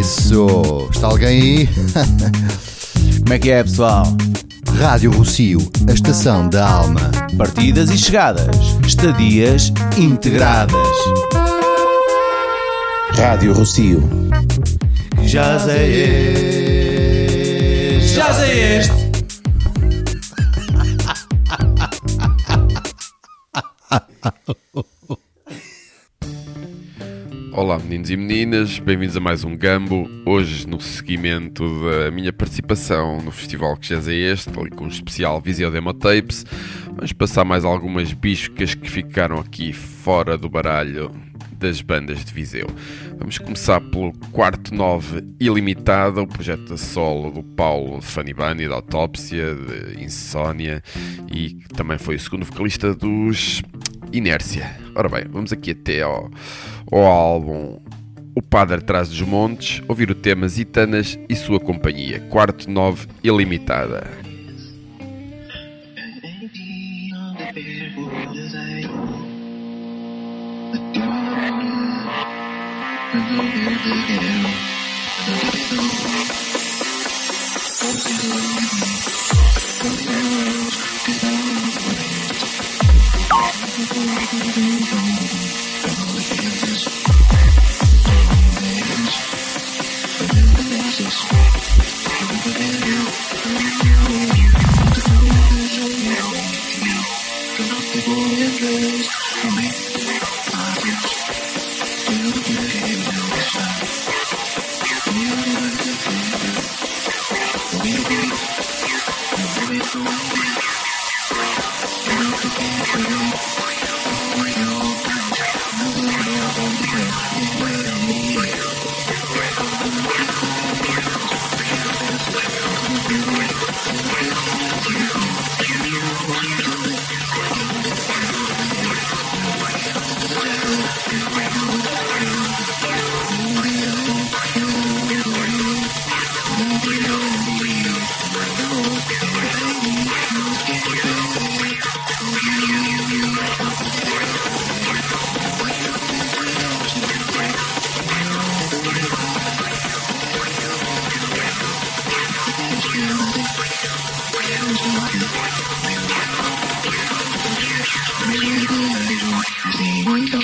Isso! Está alguém aí? Como é que é, pessoal? Rádio Rocio, a estação da alma. Partidas e chegadas, estadias integradas. Rádio Rocio. Já sei este. Já sei este. Olá meninos e meninas, bem-vindos a mais um Gambo. Hoje no seguimento da minha participação no festival que já é este, com um especial Viseu Demo Tapes, vamos passar mais algumas biscas que ficaram aqui fora do baralho das bandas de Viseu. Vamos começar pelo quarto 9 Ilimitada, o projeto a solo do Paulo Fanibani, da Autópsia, de Insónia e que também foi o segundo vocalista dos Inércia. Ora bem, vamos aqui até ao, ao álbum O Padre Atrás dos Montes, ouvir o tema Zitanas e sua companhia, quarto 9 Ilimitada. universe. Quarto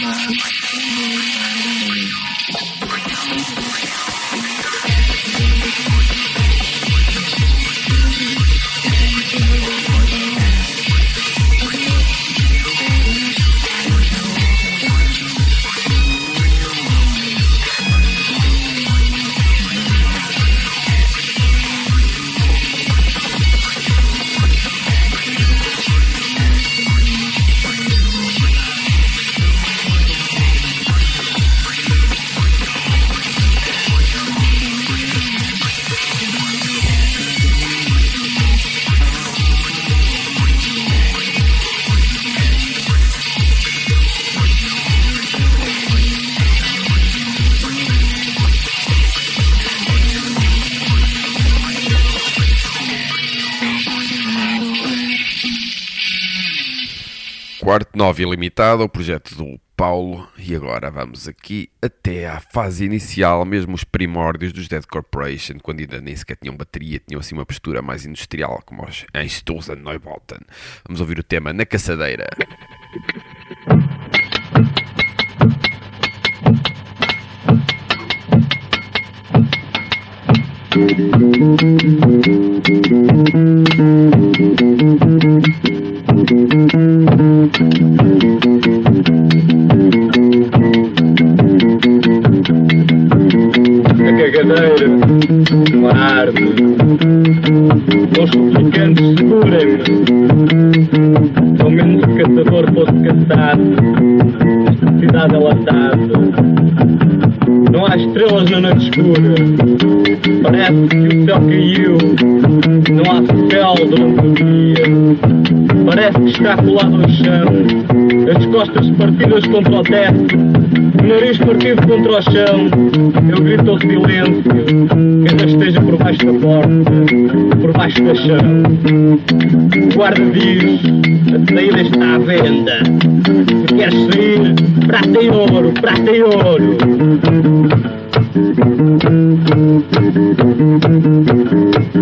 9 Ilimitada, o projeto do Paulo. E agora vamos aqui até à fase inicial, mesmo os primórdios dos Dead Corporation, quando ainda nem sequer tinham bateria, tinham assim uma postura mais industrial, como os Einstürzen Neubauten. Vamos ouvir o tema Na Caçadeira. a cagadeira, uma árvore. Os suplicantes segurem-me. Ao menos o caçador fosse caçado, cidade alatada. Não há estrelas na noite escura. Parece que o céu caiu. Não há céu durante o dia. Parece que está colado ao chão. As costas partidas contra o teto. Nariz partido contra o chão, eu grito ao silêncio, ainda esteja por baixo da porta, por baixo da chão. Guarda diz, a saída está à venda. Se queres sair, prata e ouro, prata e ouro. Thank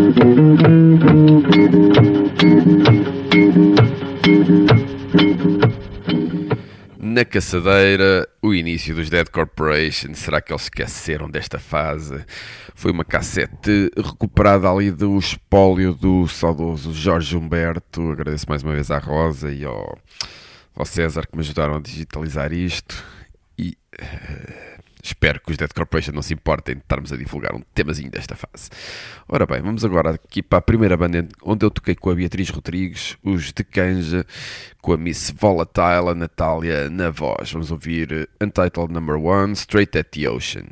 Na caçadeira, o início dos Dead Corporation. Será que eles esqueceram desta fase? Foi uma cassete recuperada ali do espólio do saudoso Jorge Humberto. Agradeço mais uma vez à Rosa e ao, ao César que me ajudaram a digitalizar isto. E. eh, Espero que os Dead Corporation não se importem de estarmos a divulgar um temazinho desta fase. Ora bem, vamos agora aqui para a primeira banda onde eu toquei com a Beatriz Rodrigues, os de Canja, com a Miss Volatile, a Natália na voz. Vamos ouvir eh, Untitled Number 1, Straight at the Ocean.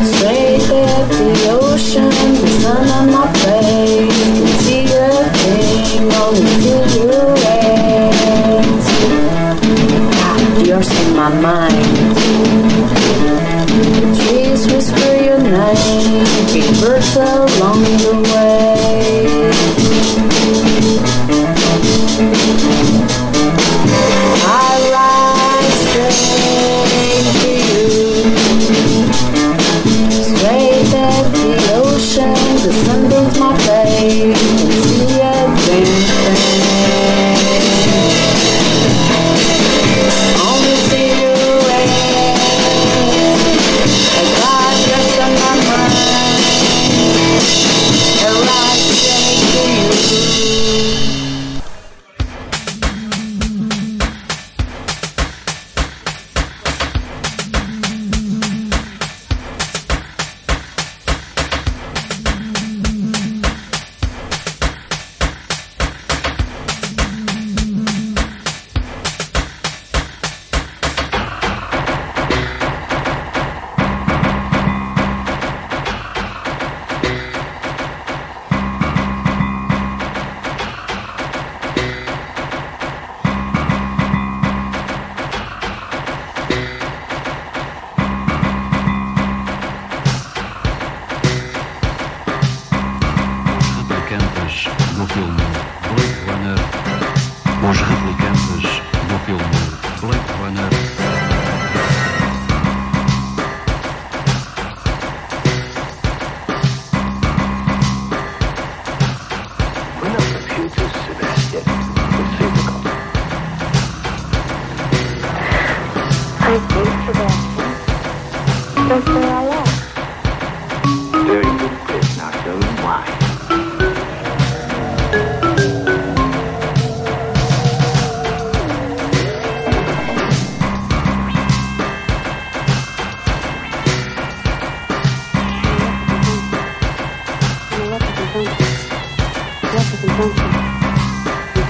Straight at the ocean, the sun on my face. Can see thing, only silhouettes. Ah, yours in my mind. Trees whisper your name, big birds along the way. I ride straight to you. Straight the ocean, my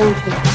Os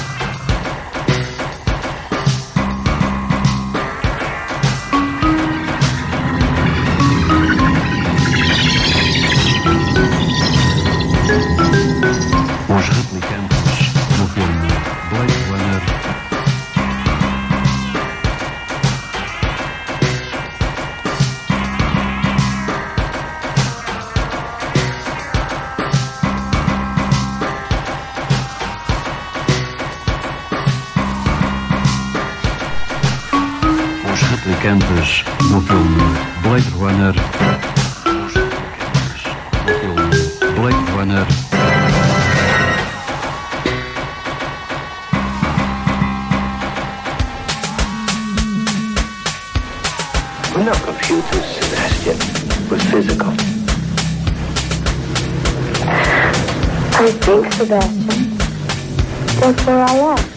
That's where I am.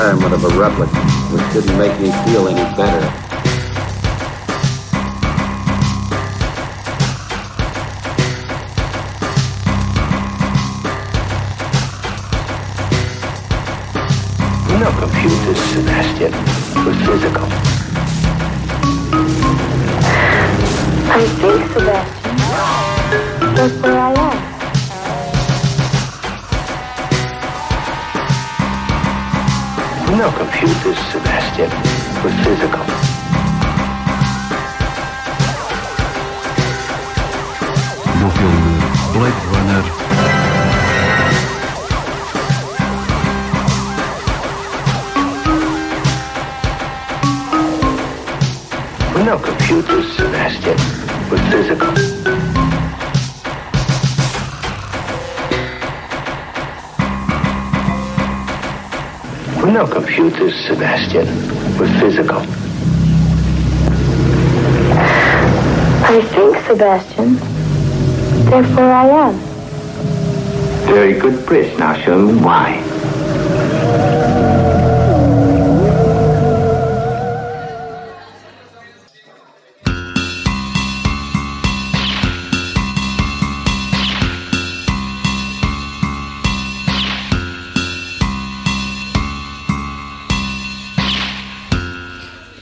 Retirement of a replica, which didn't make me any Do not confuse this, Sebastian, with physical. No film Blade Runner. Do not confuse this, Sebastian, with physical. We're no computers, Sebastian, We're physical. I think, Sebastian, therefore I am. Very good, Briss. Now show me why.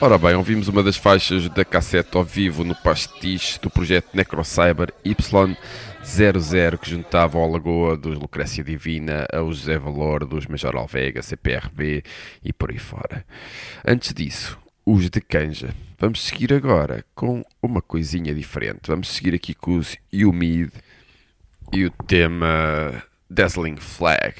Ora bem, ouvimos uma das faixas da cassete ao vivo no pastiche do projeto Necrocyber Y00 que juntava ao Lagoa dos Lucrécia Divina ao José Valor dos Major Alvega, CPRB e por aí fora. Antes disso, os de Canja. Vamos seguir agora com uma coisinha diferente. Vamos seguir aqui com os Humid e o tema Dazzling Flag.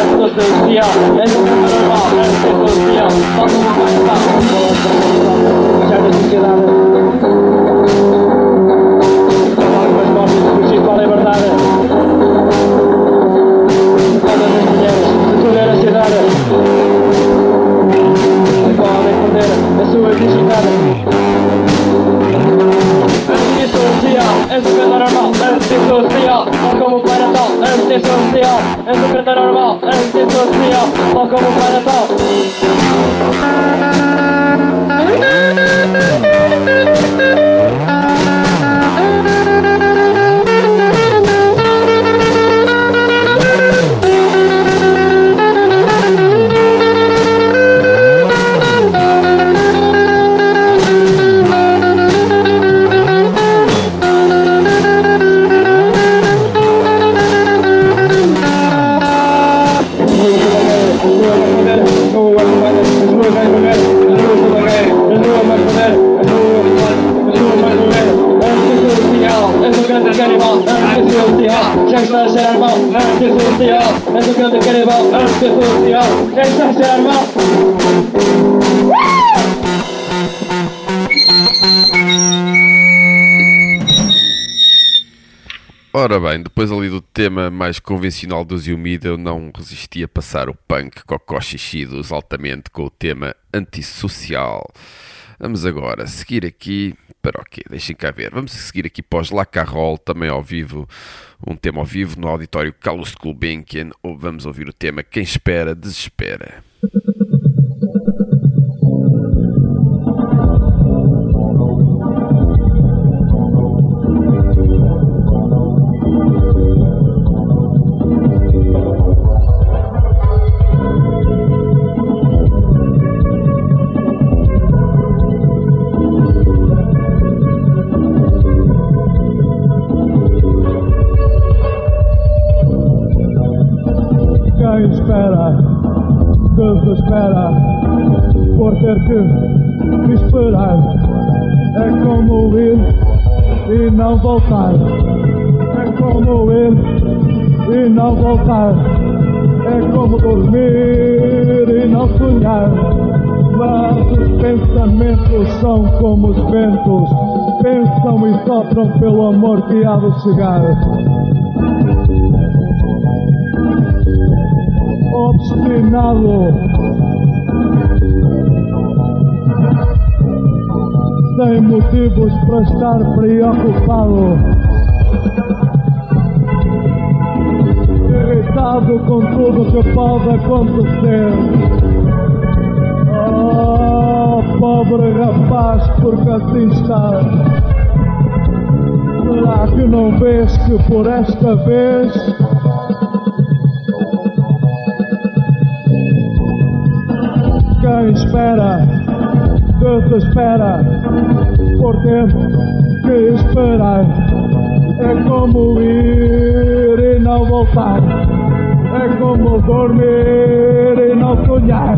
Antissocial, és um cara normal, antissocial, falta uma coisa mal, já da sociedade. Algumas mortes de fugir para a liberdade. Todas as mulheres de toda a cidade podem perder a sua dignidade. Antissocial, és um cara normal, antissocial, tal como o Pai Natal, antissocial, és um cara normal, antissocial, tal como o Pai Natal. Antissocial, és o grande canibal, armado. Ora bem, depois ali do tema mais convencional do Ziumida, eu não resisti a passar o punk cocó xixi dos altamente com o tema antissocial. Vamos agora seguir aqui para o quê? Deixem cá ver. Vamos seguir aqui os La Carrol, também ao vivo, um tema ao vivo no auditório Carlos Gulbenkian, ou vamos ouvir o tema Quem Espera, Desespera. e não voltar. É como ir e não voltar. É como dormir e não sonhar. Mas os pensamentos são como os ventos. Pensam e sopram pelo amor que há de chegar. obstinado. Sem motivos para estar preocupado. Irritado com tudo que pode acontecer. Oh, pobre rapaz, porque assim está. Será que não vês que por esta vez quem espera, desespera, por ter que esperar. É como ir e não voltar, é como dormir e não sonhar.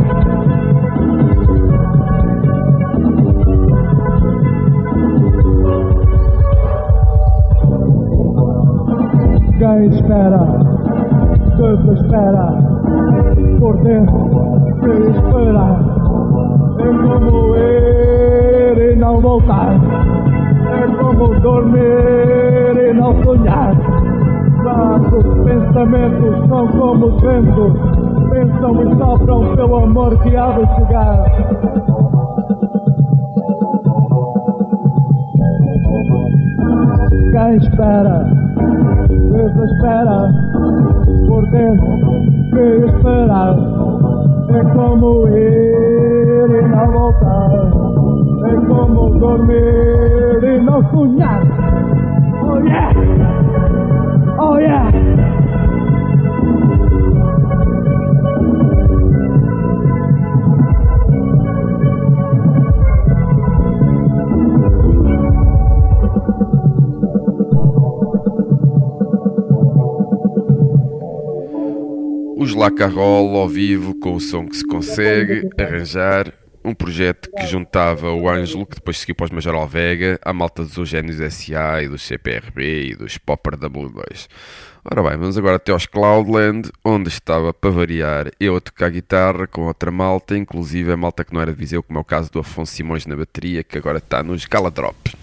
Quem espera, desespera, por ter que esperar. É como ir voltar. É como dormir e não sonhar. Mas os pensamentos são como os ventos. Pensam e sopram pelo amor que há de chegar. Quem espera, desespera, por ter que esperar. É como ir e não voltar. É como dormir e não sonhar. Oh yeah! Oh yeah! Os La Carol ao vivo com o som que se consegue arranjar um projeto que juntava o Ângelo, que depois seguiu para os Major Alvega, a malta dos Eugénios SA e dos CPRB e dos Popper W2. Ora bem, vamos agora até aos Cloudland, onde estava, para variar, eu a tocar guitarra com outra malta, inclusive a malta que não era de Viseu, como é o caso do Afonso Simões na bateria, que agora está nos Galadrop.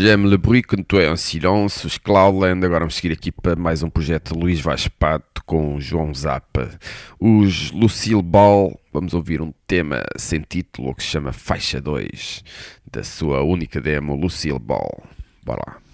J'aime le bruit quando tu é em silêncio. Os Cloudland. Agora vamos seguir aqui para mais um projeto de Luís Vaz Pato com João Zappa. Os Lucille Ball. Vamos ouvir um tema sem título que se chama Faixa 2 da sua única demo Lucille Ball. Bora lá.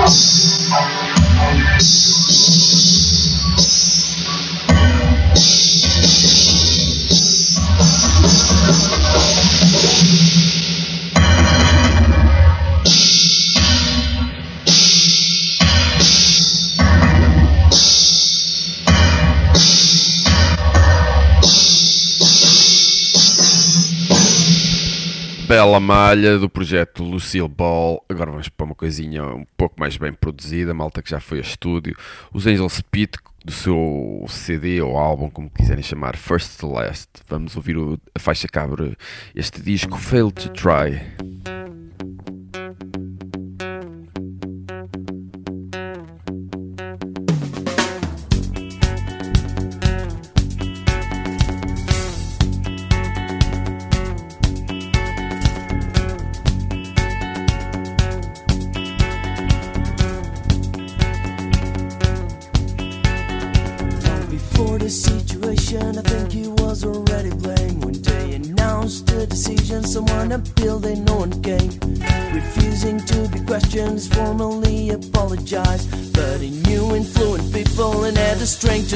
Deus. bela malha do projeto Lucille Ball. Agora vamos para uma coisinha um pouco mais bem produzida, malta que já foi a estúdio. Os Angels Pit, do seu CD ou álbum, como quiserem chamar, First to Last. Vamos ouvir a faixa que abre este disco, Fail to Try.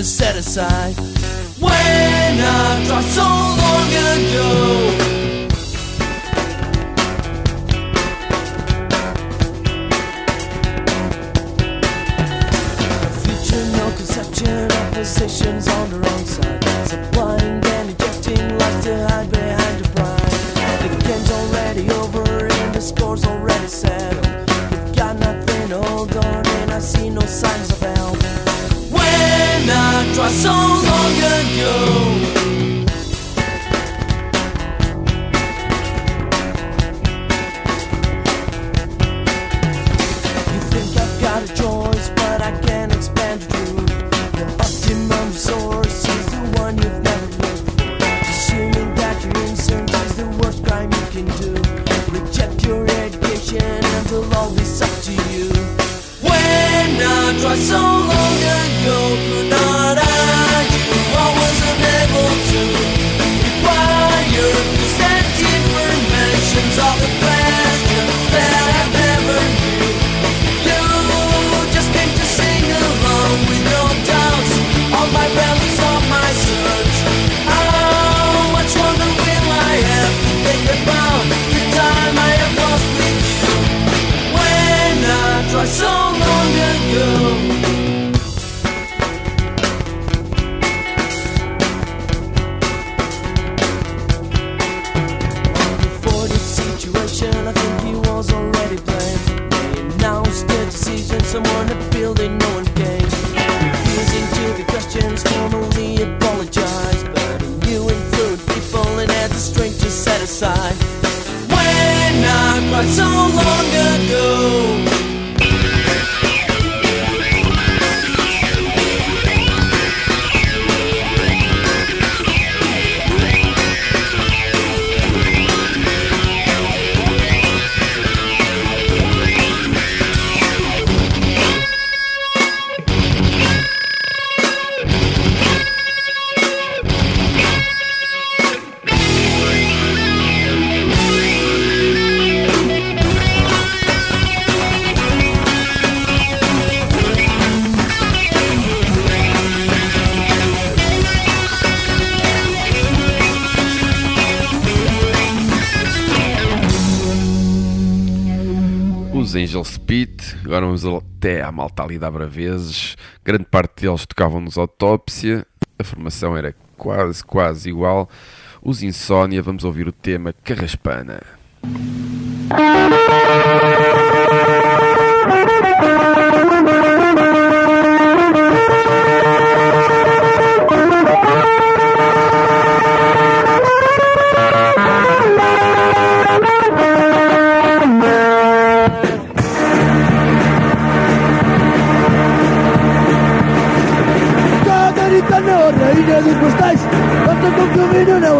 set aside when I draw so long ago. Da Braveses. Grande parte deles tocavam nos Autópsia, a formação era quase, quase igual. Os Insónia, vamos ouvir o tema Carraspana.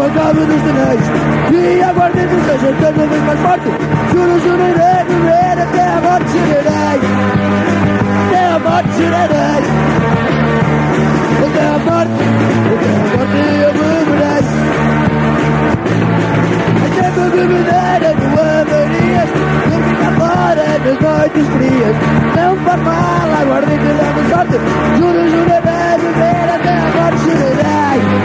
Acabe nos anéis E a aguardente seja cada vez mais forte. Juro, jurarei, viver até a morte jurarei Até a morte jurarei Até a morte, até a morte eu beberei Até que bebedeira do Amarias Eu ficar fora nas noites frias Não faz mal, a aguardente dá-me sorte. Juro, jurarei, viver até a morte jurarei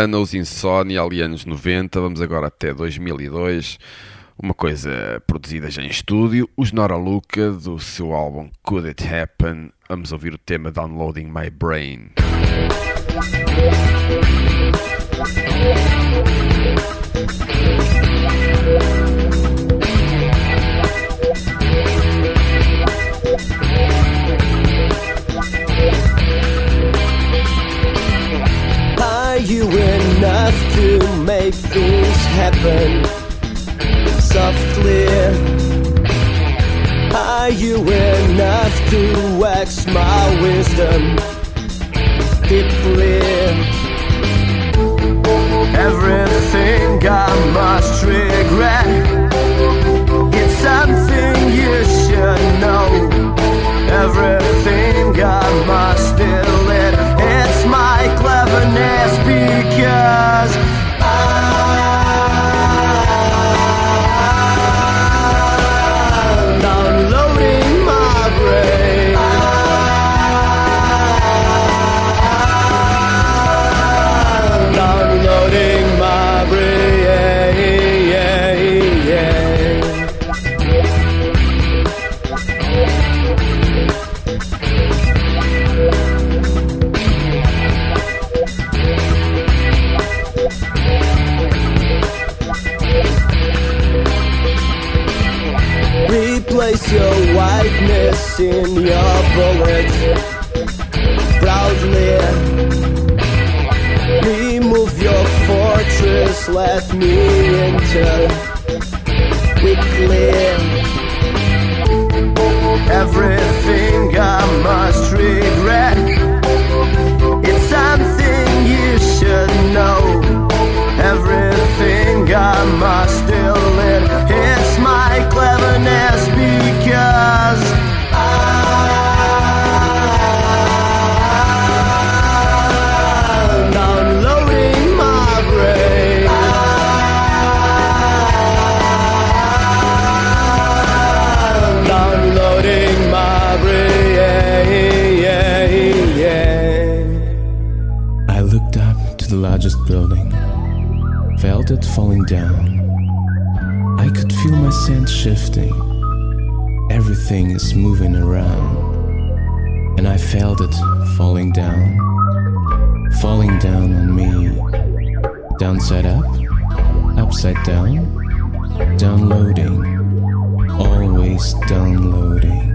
Carraspana, os Insónia, ali anos 90, vamos agora até 2002. Uma coisa produzida já em estúdio. Os Nora Luca, do seu álbum Could It Happen. Vamos ouvir o tema Downloading My Brain. Enough to make things happen softly? Are you enough to wax my wisdom deeply? Everything I must regret. left me into down. I could feel my sense shifting. Everything is moving around. And I felt it falling down, falling down on me. Downside up, upside down, downloading, always downloading, downloading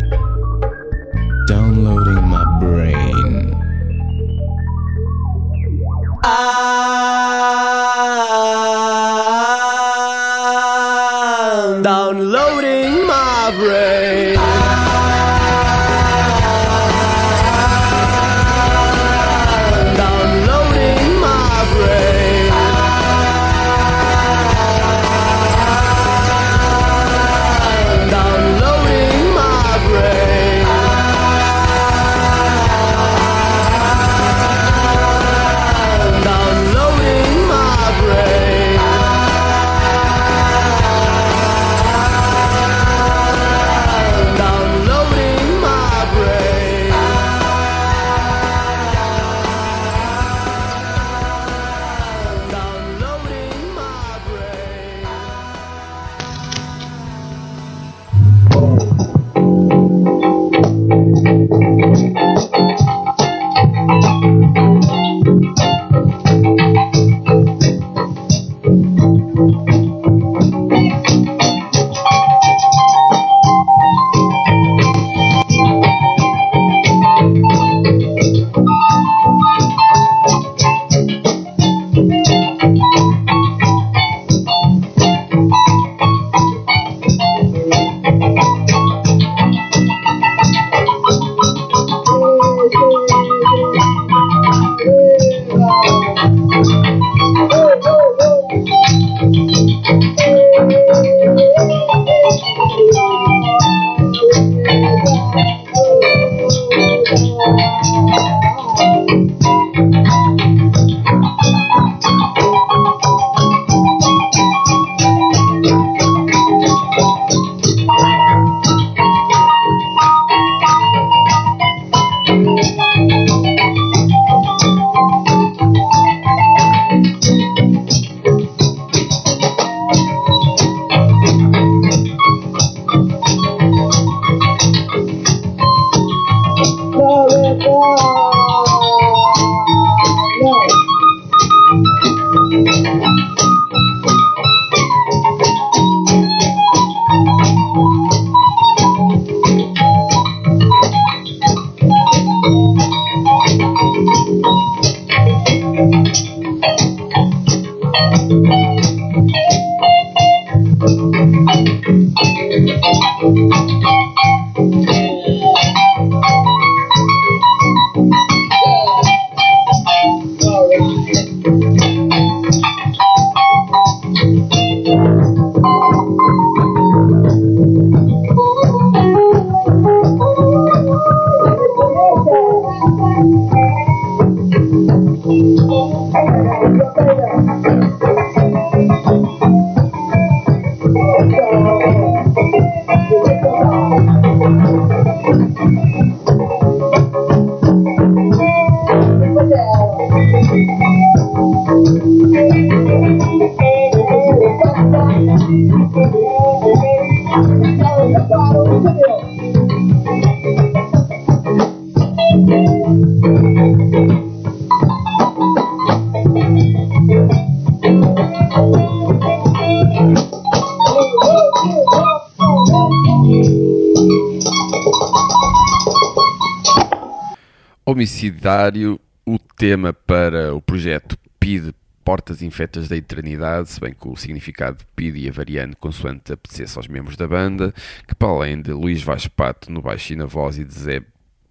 O tema para o projeto PID Portas Infetas da Eternidade, se bem que o significado PID ia variando consoante apetecesse aos membros da banda, que para além de Luís Vaz Pato no baixo e na voz e de Zé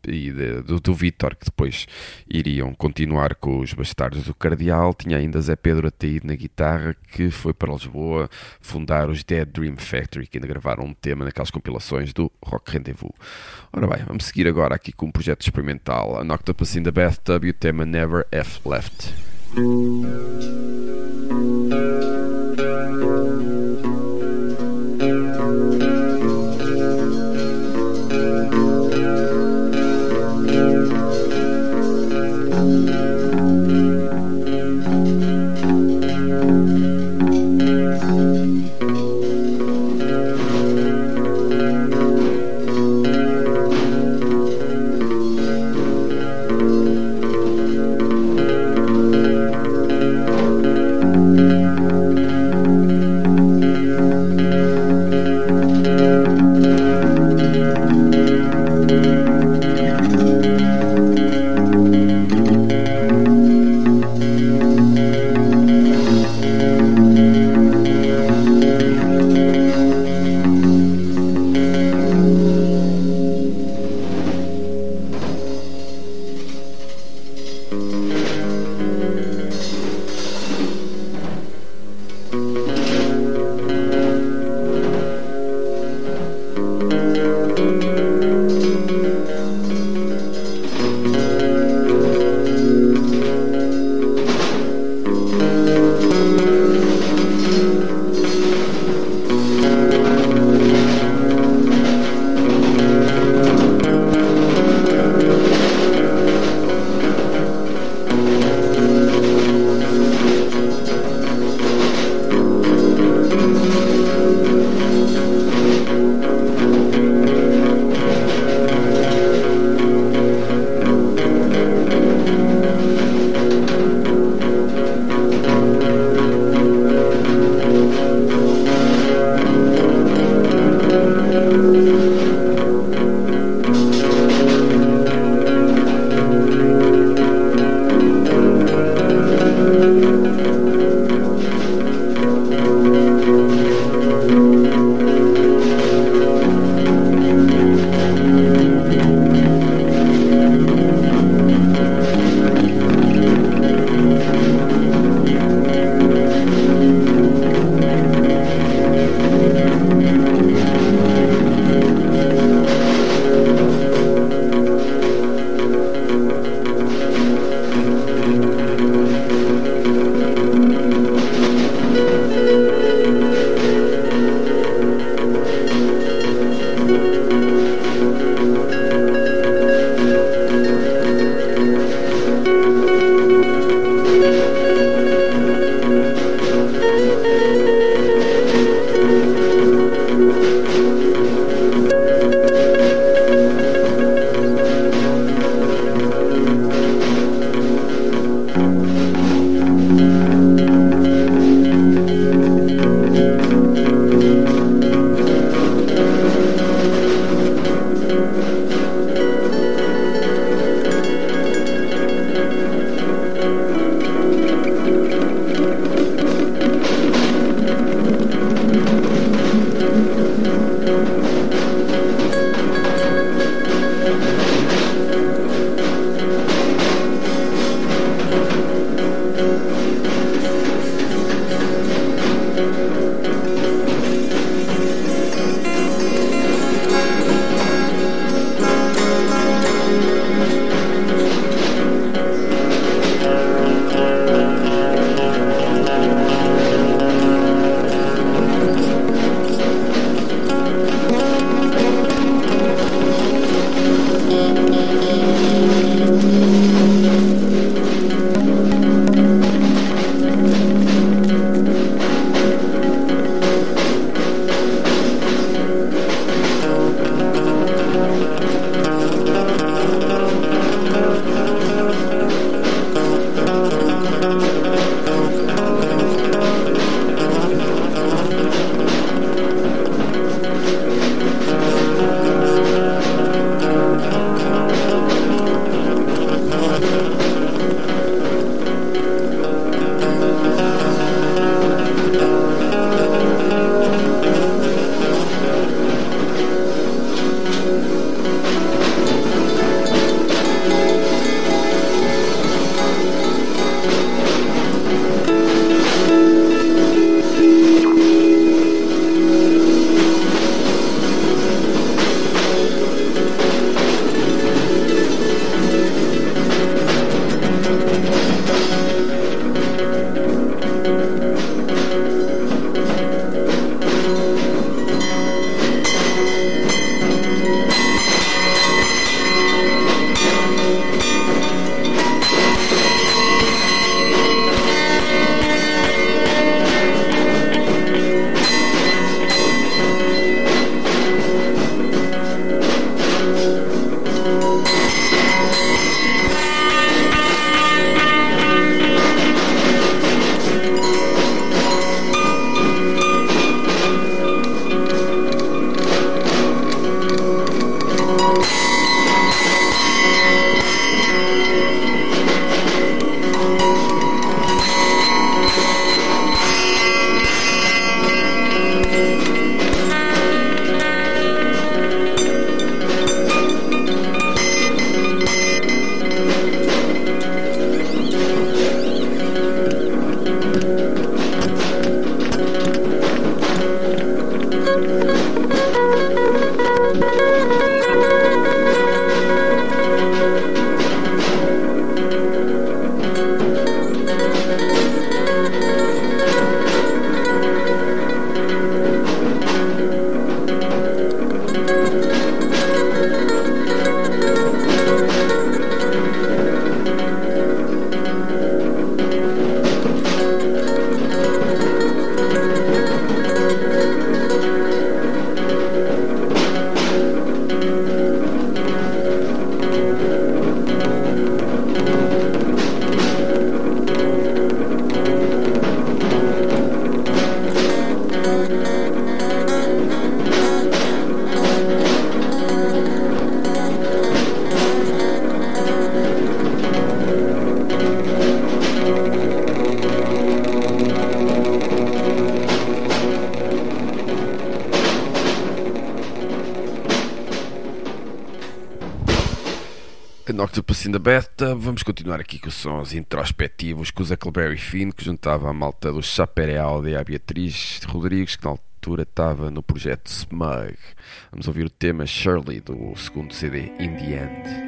e de- do, do Vítor, que depois iriam continuar com os Bastardos do Cardeal, tinha ainda Zé Pedro Ataíde na guitarra, que foi para Lisboa fundar os Dead Dream Factory, que ainda gravaram um tema naquelas compilações do Rock Rendezvous. Ora bem, vamos seguir agora aqui com um projeto experimental, a Octopus in the Bathtub e o tema Never F Left. vamos continuar aqui com os sons introspectivos com o Zuckleberry Finn, que juntava a malta do Chapere Audi à Beatriz Rodrigues, que na altura estava no projeto Smug. Vamos ouvir o tema Shirley do segundo CD In The End.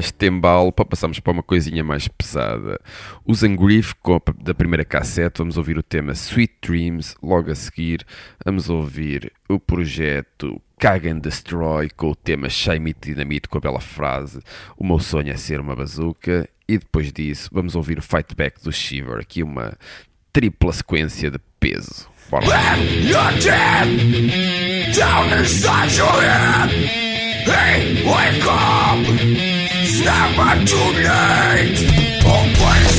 este embalo para passarmos para uma coisinha mais pesada. Os Angriff da primeira cassete, vamos ouvir o tema Sweet Dreams, logo a seguir vamos ouvir o projeto Cagan Destroy com o tema Shame Dynamite com a bela frase O meu sonho é ser uma bazuca e depois disso vamos ouvir o Fight Back do Shiver, aqui uma tripla sequência de peso. Bora Down your head. Hey, wake up! It's never too late. Open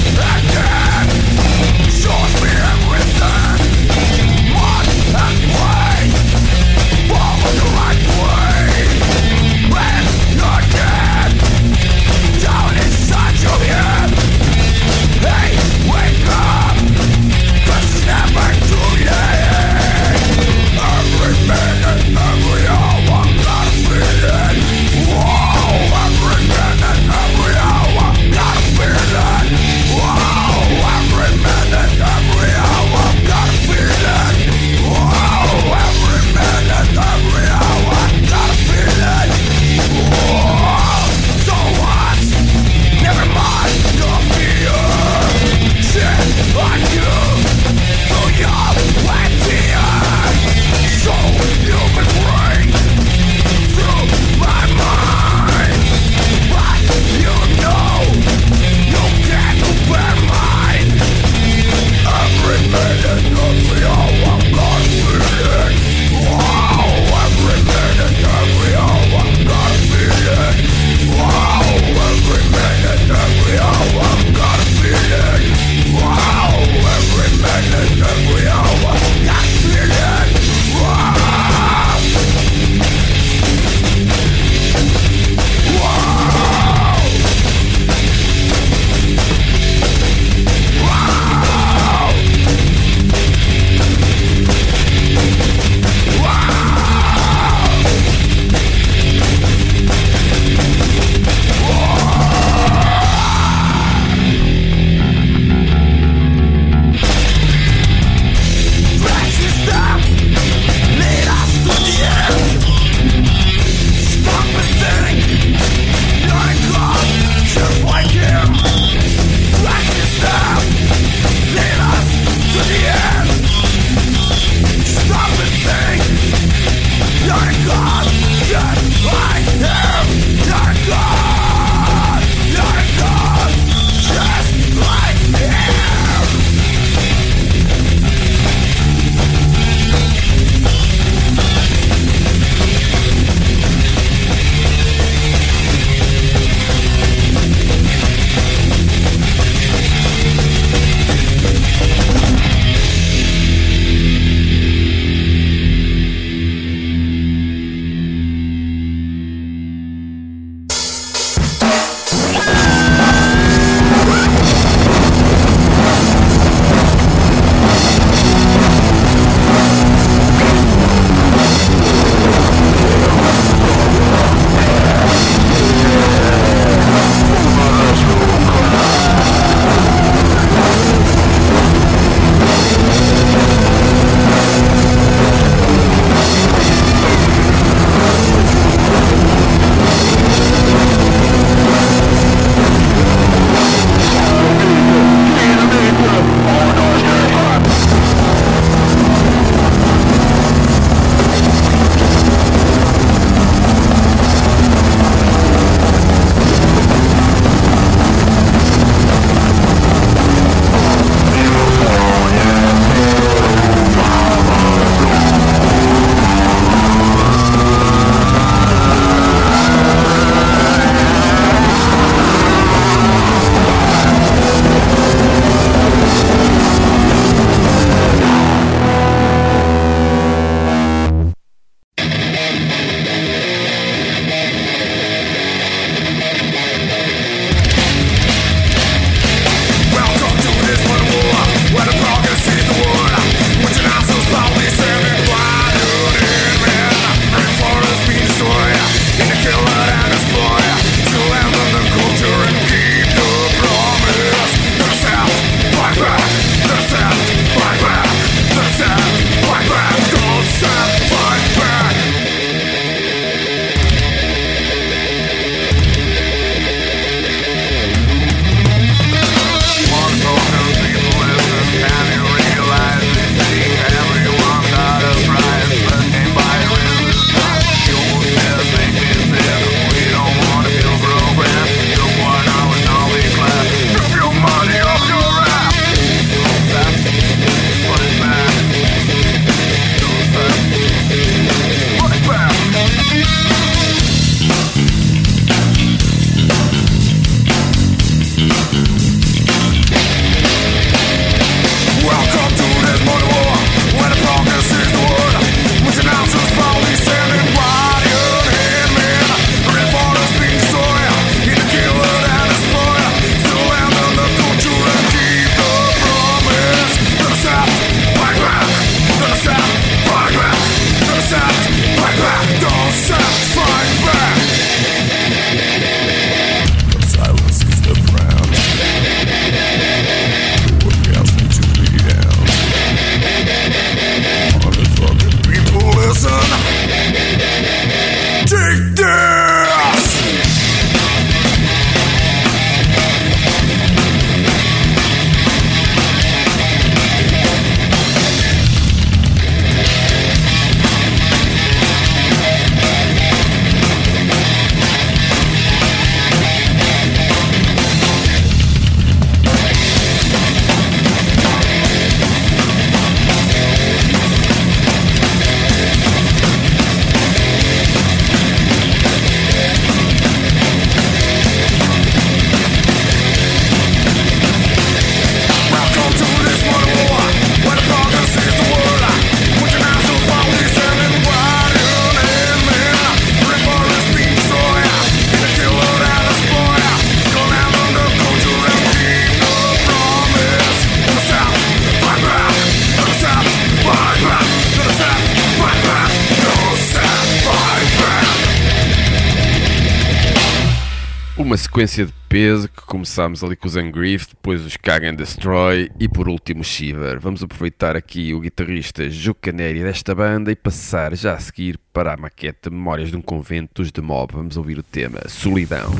sequência de peso que começámos ali com os Ungrief, depois os Kag and Destroy e por último o Shiver. Vamos aproveitar aqui o guitarrista Juca Neri desta banda e passar já a seguir para a maquete Memórias de um Convento dos The Mob. Vamos ouvir o tema Solidão.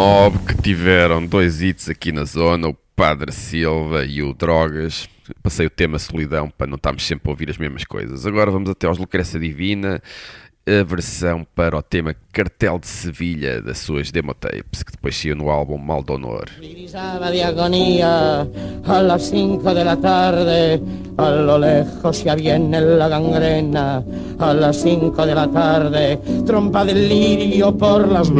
Mob que tiveram dois hits aqui na zona, o Padre Silva e o Drogas. Passei o tema solidão para não estarmos sempre a ouvir as mesmas coisas. Agora vamos até aos Lucrécia Divina, a versão para o tema Cartel de Sevilha das suas demotapes, que depois saiu no álbum Mal de Honor. Grisaba de agonía a las cinco de la tarde, a lo lejos ya viene la gangrena, a las cinco de la tarde, trompa del lirio por las...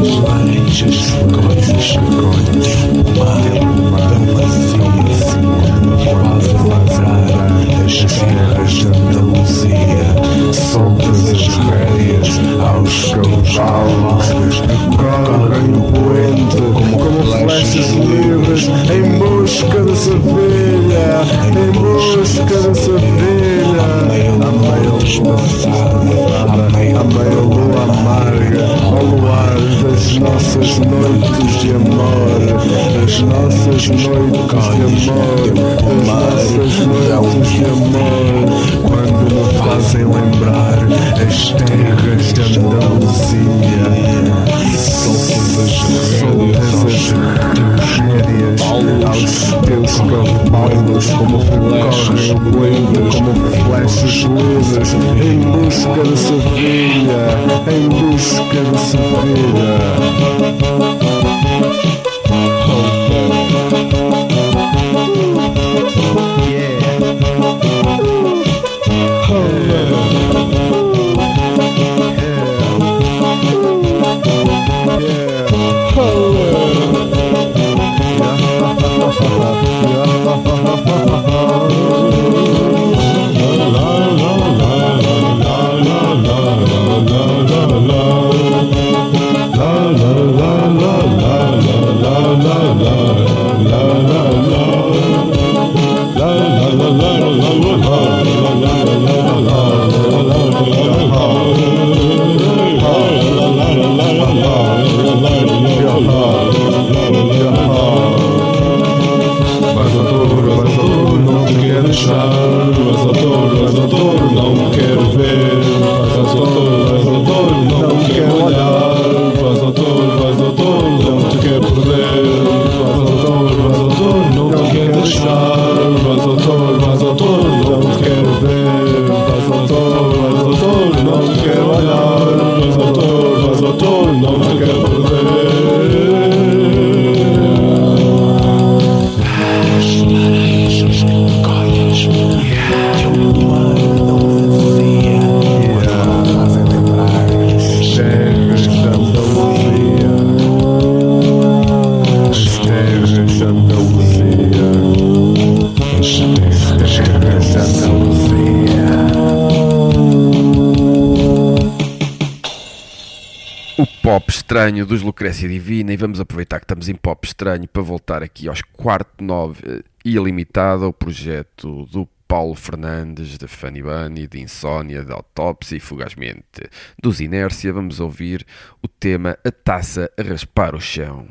Jesus. como palmas, como flashes, como flashes, luzes, em busca de Sevilha, em busca de Sevilha. pop estranho dos Lucrécia Divina e vamos aproveitar que estamos em pop estranho para voltar aqui aos quarto nove eh, ilimitado ao projeto do Paulo Fernandes, de Fanny Bunny, de Insónia, de Autópsia e Fugazmente dos Inércia. Vamos ouvir o tema A Taça a Raspar o Chão.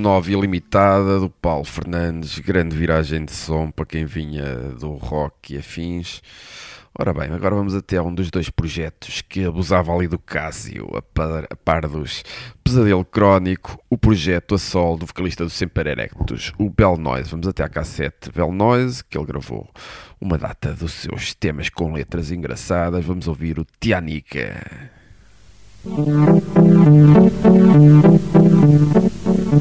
9 Ilimitada do Paulo Fernandes, grande viragem de som para quem vinha do rock e afins. Ora bem, agora vamos até a um dos dois projetos que abusava ali do Cássio, a par, a par dos Pesadelo Crónico, o projeto a sol do vocalista do Semper Erectus, o Bell Noise. Vamos até à cassete Bell Noise, que ele gravou uma data dos seus temas com letras engraçadas. Vamos ouvir o Tianica. Tia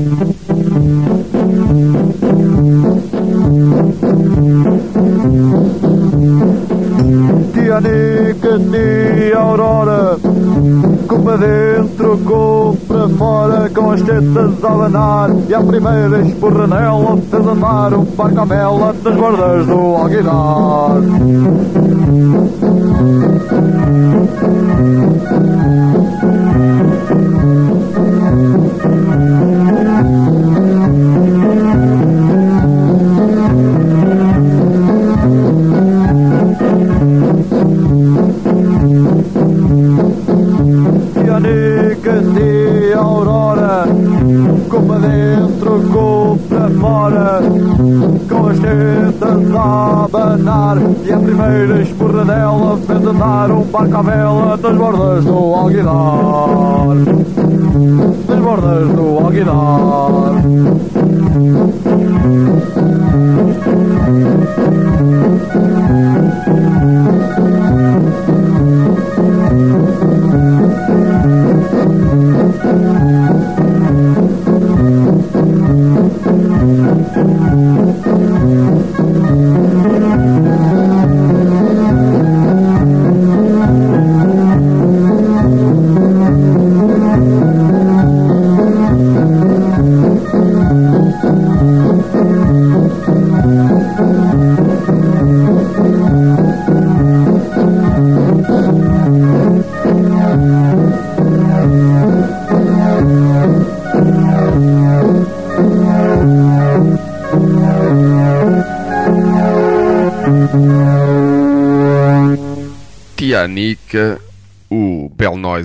Nica, tia Aurora Com para dentro, com para fora Com as tetas a abanar E a primeira esporranela Fez andar um barco à mela Nas bordas do Alguidar abanar. E a primeira esporradela Fez andar um barco à vela Nas bordas do Alguidar. Nas bordas do Alguidar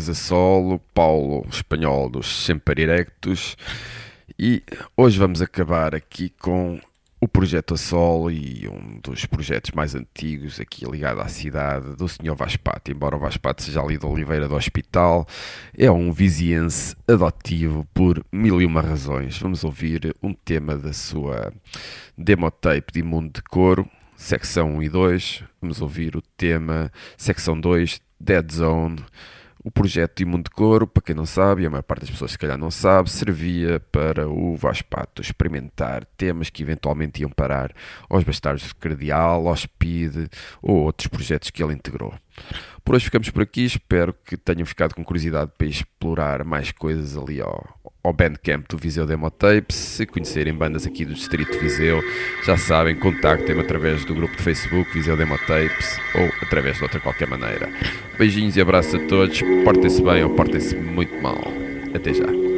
Bel Noise a solo, Paulo Espanhol dos Sempre Erectos e hoje vamos acabar aqui com o projeto a solo e um dos projetos mais antigos aqui ligado à cidade do Sr. Vaspato. Embora o Vaspato seja ali de Oliveira do Hospital, é um viziense adotivo por mil e uma razões. Vamos ouvir um tema da sua demotape de Mundo de Coro, secção 1 e 2. Vamos ouvir o tema secção 2, Dead Zone. O projeto Imundo de Coro, para quem não sabe, e a maior parte das pessoas se calhar não sabe, servia para o Vaspato experimentar temas que eventualmente iam parar aos Bastardos de Cardeal, ao Speed ou outros projetos que ele integrou. Por hoje ficamos por aqui, espero que tenham ficado com curiosidade para explorar mais coisas ali ao, ao Bandcamp do Viseu Demo Tapes. Se conhecerem bandas aqui do Distrito Viseu, já sabem, contactem-me através do grupo de Facebook Viseu Demo Tapes ou através de outra qualquer maneira. Beijinhos e abraços a todos, portem-se bem ou portem-se muito mal. Até já.